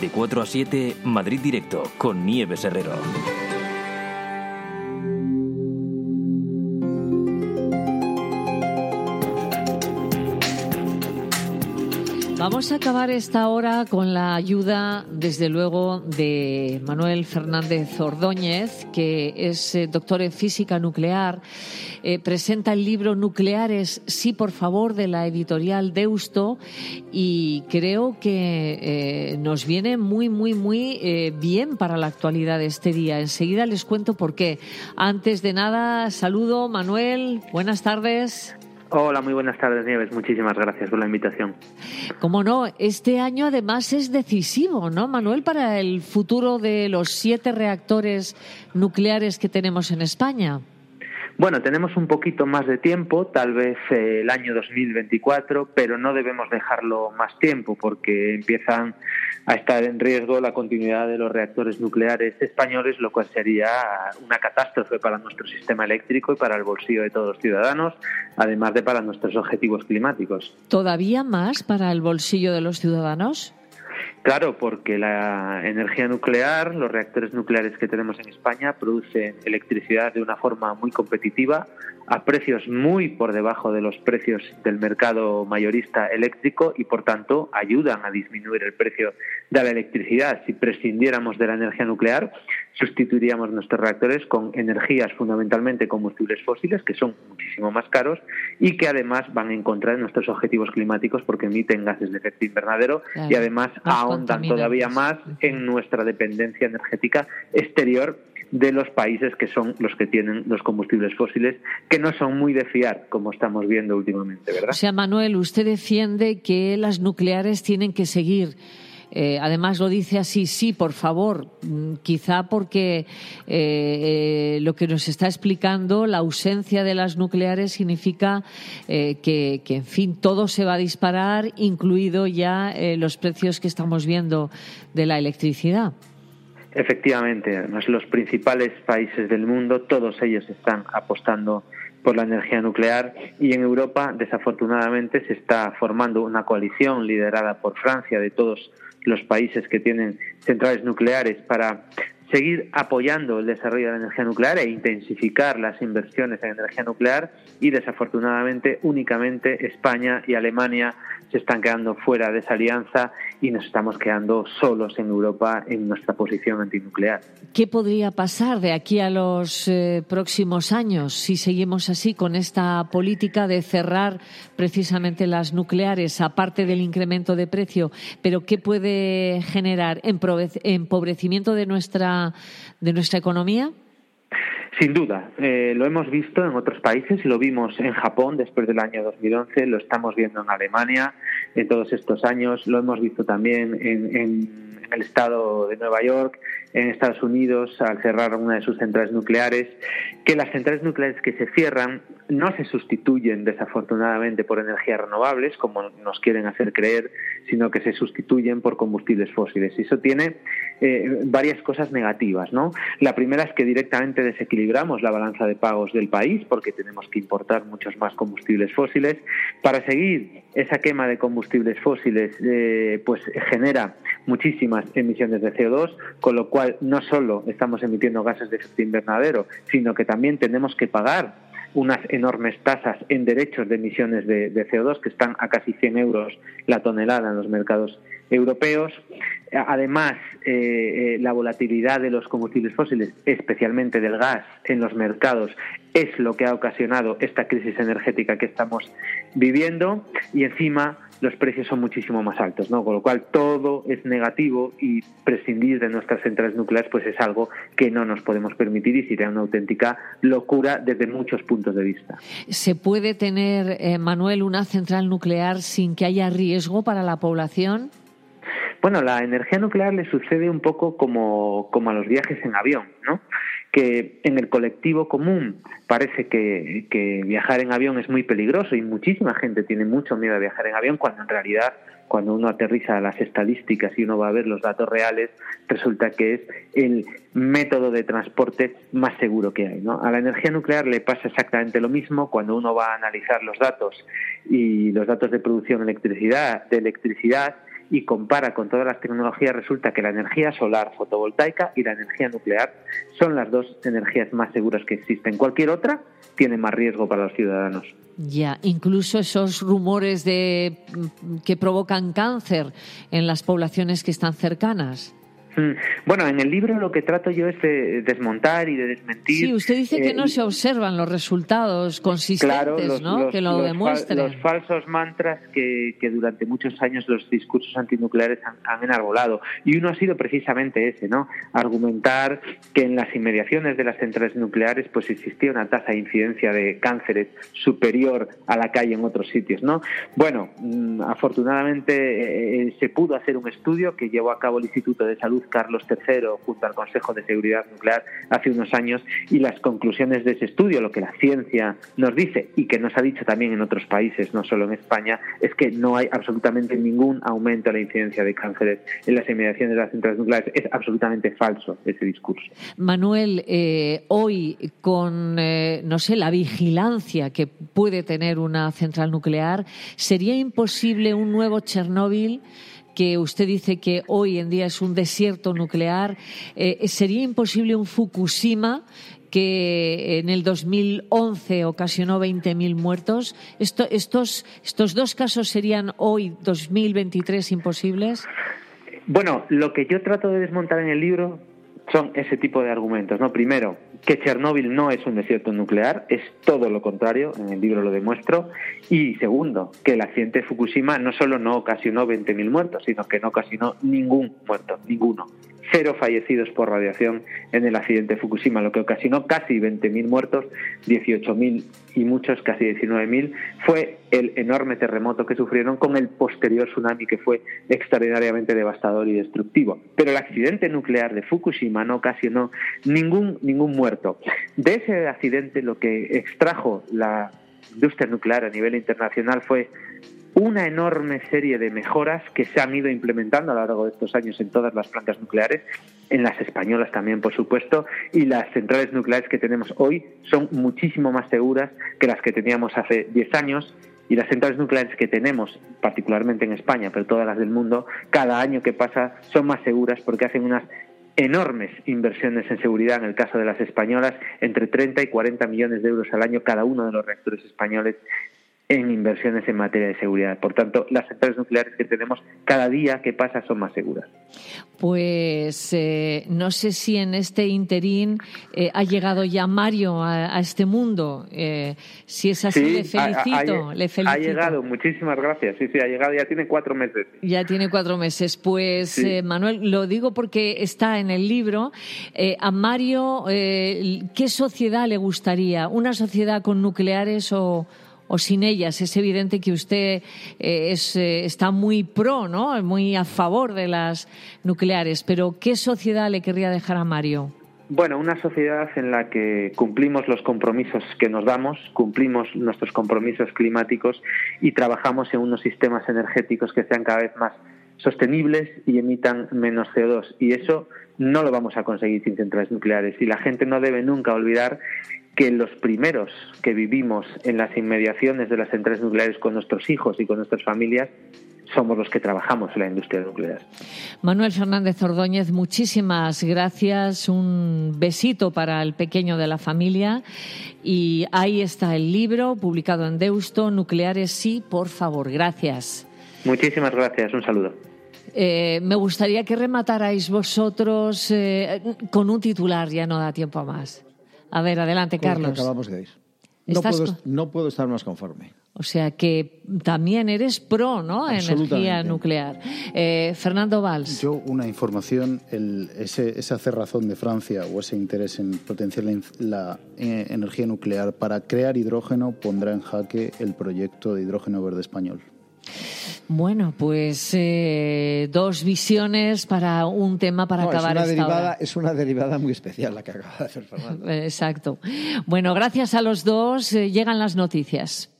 De 4 a 7, Madrid Directo, con Nieves Herrero. Vamos a acabar esta hora con la ayuda, desde luego, de Manuel Fernández Ordóñez, que es eh, doctor en física nuclear. Eh, presenta el libro Nucleares, sí, por favor, de la editorial Deusto. Y creo que eh, nos viene muy, muy, muy bien para la actualidad de este día. Enseguida les cuento por qué. Antes de nada, saludo, Manuel. Buenas tardes. Hola, muy buenas tardes, Nieves. Muchísimas gracias por la invitación. Como no, este año además es decisivo, ¿no, Manuel, para el futuro de los siete reactores nucleares que tenemos en España? Bueno, tenemos un poquito más de tiempo, tal vez eh, el año 2024, pero no debemos dejarlo más tiempo porque empiezan a estar en riesgo la continuidad de los reactores nucleares españoles, lo cual sería una catástrofe para nuestro sistema eléctrico y para el bolsillo de todos los ciudadanos, además de para nuestros objetivos climáticos. ¿Todavía más para el bolsillo de los ciudadanos? Claro, porque la energía nuclear, los reactores nucleares que tenemos en España producen electricidad de una forma muy competitiva, a precios muy por debajo de los precios del mercado mayorista eléctrico y por tanto ayudan a disminuir el precio de la electricidad. Si prescindiéramos de la energía nuclear, sustituiríamos nuestros reactores con energías fundamentalmente combustibles fósiles, que son muchísimo más caros y que además van en contra de nuestros objetivos climáticos porque emiten gases de efecto invernadero y además ahondan todavía más en nuestra dependencia energética exterior de los países que son los que tienen los combustibles fósiles, que no son muy de fiar, como estamos viendo últimamente, ¿verdad? O sea, Manuel, usted defiende que las nucleares tienen que seguir eh, además lo dice así, sí, por favor, mm, quizá porque eh, eh, lo que nos está explicando, la ausencia de las nucleares significa que, en fin, todo se va a disparar, incluido ya los precios que estamos viendo de la electricidad. Efectivamente, además los principales países del mundo, todos ellos están apostando por la energía nuclear y en Europa, desafortunadamente, se está formando una coalición liderada por Francia de todos los países que tienen centrales nucleares para seguir apoyando el desarrollo de la energía nuclear e intensificar las inversiones en energía nuclear y desafortunadamente únicamente España y Alemania se están quedando fuera de esa alianza y nos estamos quedando solos en Europa en nuestra posición antinuclear. ¿Qué podría pasar de aquí a los eh, próximos años si seguimos así con esta política de cerrar precisamente las nucleares, aparte del incremento de precio? Pero ¿qué puede generar empobrecimiento de nuestra, de nuestra economía? Sin duda, eh, lo hemos visto en otros países, lo vimos en Japón después del año 2011, lo estamos viendo en Alemania en todos estos años, lo hemos visto también en, en el estado de Nueva York, en Estados Unidos, al cerrar una de sus centrales nucleares, que las centrales nucleares que se cierran no se sustituyen desafortunadamente por energías renovables, como nos quieren hacer creer, sino que se sustituyen por combustibles fósiles. Y eso tiene eh, varias cosas negativas. ¿no? La primera es que directamente desequilibramos la balanza de pagos del país, porque tenemos que importar muchos más combustibles fósiles. Para seguir esa quema de combustibles fósiles, eh, pues genera muchísimas emisiones de CO2, con lo cual no solo estamos emitiendo gases de efecto invernadero, sino que también tenemos que pagar unas enormes tasas en derechos de emisiones de, CO2 que están a casi 100 euros la tonelada en los mercados europeos. Además, eh, eh, la volatilidad de los combustibles fósiles, especialmente del gas en los mercados, es lo que ha ocasionado esta crisis energética que estamos viviendo y encima los precios son muchísimo más altos, ¿no? Con lo cual todo es negativo y prescindir de nuestras centrales nucleares pues es algo que no nos podemos permitir y sería una auténtica locura desde muchos puntos de vista. ¿Se puede tener, eh, Manuel, una central nuclear sin que haya riesgo para la población? Bueno, la energía nuclear le sucede un poco como, como a los viajes en avión, ¿no? Que en el colectivo común parece que, viajar en avión es muy peligroso y muchísima gente tiene mucho miedo a viajar en avión cuando en realidad cuando uno aterriza las estadísticas y uno va a ver los datos reales resulta que es el método de transporte más seguro que hay. ¿no? A la energía nuclear le pasa exactamente lo mismo cuando uno va a analizar los datos y los datos de producción de electricidad, de electricidad y compara con todas las tecnologías, resulta que la energía solar fotovoltaica y la energía nuclear son las dos energías más seguras que existen. Cualquier otra tiene más riesgo para los ciudadanos. Ya, incluso esos rumores de que provocan cáncer en las poblaciones que están cercanas. Bueno, en el libro lo que trato yo es de desmontar y de desmentir. Sí, usted dice que no eh, se observan los resultados consistentes, ¿no? que lo demuestren. los falsos mantras que, durante muchos años los discursos antinucleares han, enarbolado. Y uno ha sido precisamente ese, ¿no? Argumentar que en las inmediaciones de las centrales nucleares pues existía una tasa de incidencia de cánceres superior a la que hay en otros sitios, ¿no? Bueno, mm, afortunadamente eh, eh, se pudo hacer un estudio que llevó a cabo el Instituto de Salud Carlos III junto al Consejo de Seguridad Nuclear hace unos años y las conclusiones de ese estudio, lo que la ciencia nos dice y que nos ha dicho también en otros países, no solo en España, es que no hay absolutamente ningún aumento en la incidencia de cánceres en las inmediaciones de las centrales nucleares. Es absolutamente falso ese discurso. Manuel, eh, hoy con, eh, no sé, la vigilancia que puede tener una central nuclear, ¿sería imposible un nuevo Chernóbil? Que usted dice que hoy en día es un desierto nuclear, eh, ¿sería imposible un Fukushima que en el 2011 ocasionó 20.000 muertos? estos, ¿Estos dos casos serían hoy, 2023, imposibles? Bueno, lo que yo trato de desmontar en el libro son ese tipo de argumentos. ¿no? Primero, que Chernóbil no es un desierto nuclear, es todo lo contrario, en el libro lo demuestro. Y segundo, que el accidente de Fukushima no solo no ocasionó 20.000 muertos, sino que no ocasionó ningún muerto, ninguno cero fallecidos por radiación en el accidente de Fukushima, lo que ocasionó casi 20.000 muertos, 18.000 y muchos, casi 19.000, fue el enorme terremoto que sufrieron con el posterior tsunami que fue extraordinariamente devastador y destructivo. Pero el accidente nuclear de Fukushima no ocasionó ningún, ningún muerto. De ese accidente lo que extrajo la industria nuclear a nivel internacional fue una enorme serie de mejoras que se han ido implementando a lo largo de estos años en todas las plantas nucleares, en las españolas también, por supuesto, y las centrales nucleares que tenemos hoy son muchísimo más seguras que las que teníamos hace 10 años y las centrales nucleares que tenemos, particularmente en España, pero todas las del mundo, cada año que pasa son más seguras porque hacen unas enormes inversiones en seguridad, en el caso de las españolas, entre 30 y 40 millones de euros al año cada uno de los reactores españoles en inversiones en materia de seguridad. Por tanto, las centrales nucleares que tenemos cada día que pasa son más seguras. Pues eh, no sé si en este interín eh, ha llegado ya Mario a, este mundo. Eh, si es así, le, felicito, le felicito. Ha llegado, muchísimas gracias. Sí, sí, ha llegado, ya tiene cuatro meses. Ya tiene cuatro meses. Pues, Manuel, lo digo porque está en el libro. a Mario, ¿qué sociedad le gustaría? ¿Una sociedad con nucleares o.? O sin ellas. Es evidente que usted eh, es, eh, está muy pro, ¿no? Muy a favor de las nucleares. Pero ¿qué sociedad le querría dejar a Mario? Bueno, una sociedad en la que cumplimos los compromisos que nos damos, cumplimos nuestros compromisos climáticos y trabajamos en unos sistemas energéticos que sean cada vez más sostenibles y emitan menos CO2. Y eso no lo vamos a conseguir sin centrales nucleares. Y la gente no debe nunca olvidar que los primeros que vivimos en las inmediaciones de las centrales nucleares con nuestros hijos y con nuestras familias somos los que trabajamos en la industria nuclear. Manuel Fernández Ordóñez, muchísimas gracias. Un besito para el pequeño de la familia. Y ahí está el libro publicado en Deusto, Nucleares sí, por favor. Gracias. Muchísimas gracias. Un saludo. Eh, me gustaría que rematarais vosotros eh, con un titular, ya no da tiempo a más. A ver, adelante, Carlos. acabamos de No puedo, no puedo estar más conforme. O sea que también eres pro, ¿no? Energía nuclear. Eh, Fernando Valls. Yo una información, el, ese, esa cerrazón de Francia o ese interés en potenciar la, eh, energía nuclear para crear hidrógeno pondrá en jaque el proyecto de hidrógeno verde español. Bueno, pues eh, dos visiones para un tema para acabar es una esta derivada, Es una derivada muy especial la que acaba de hacer Fernando. Exacto. Bueno, gracias a los dos. Eh, llegan las noticias.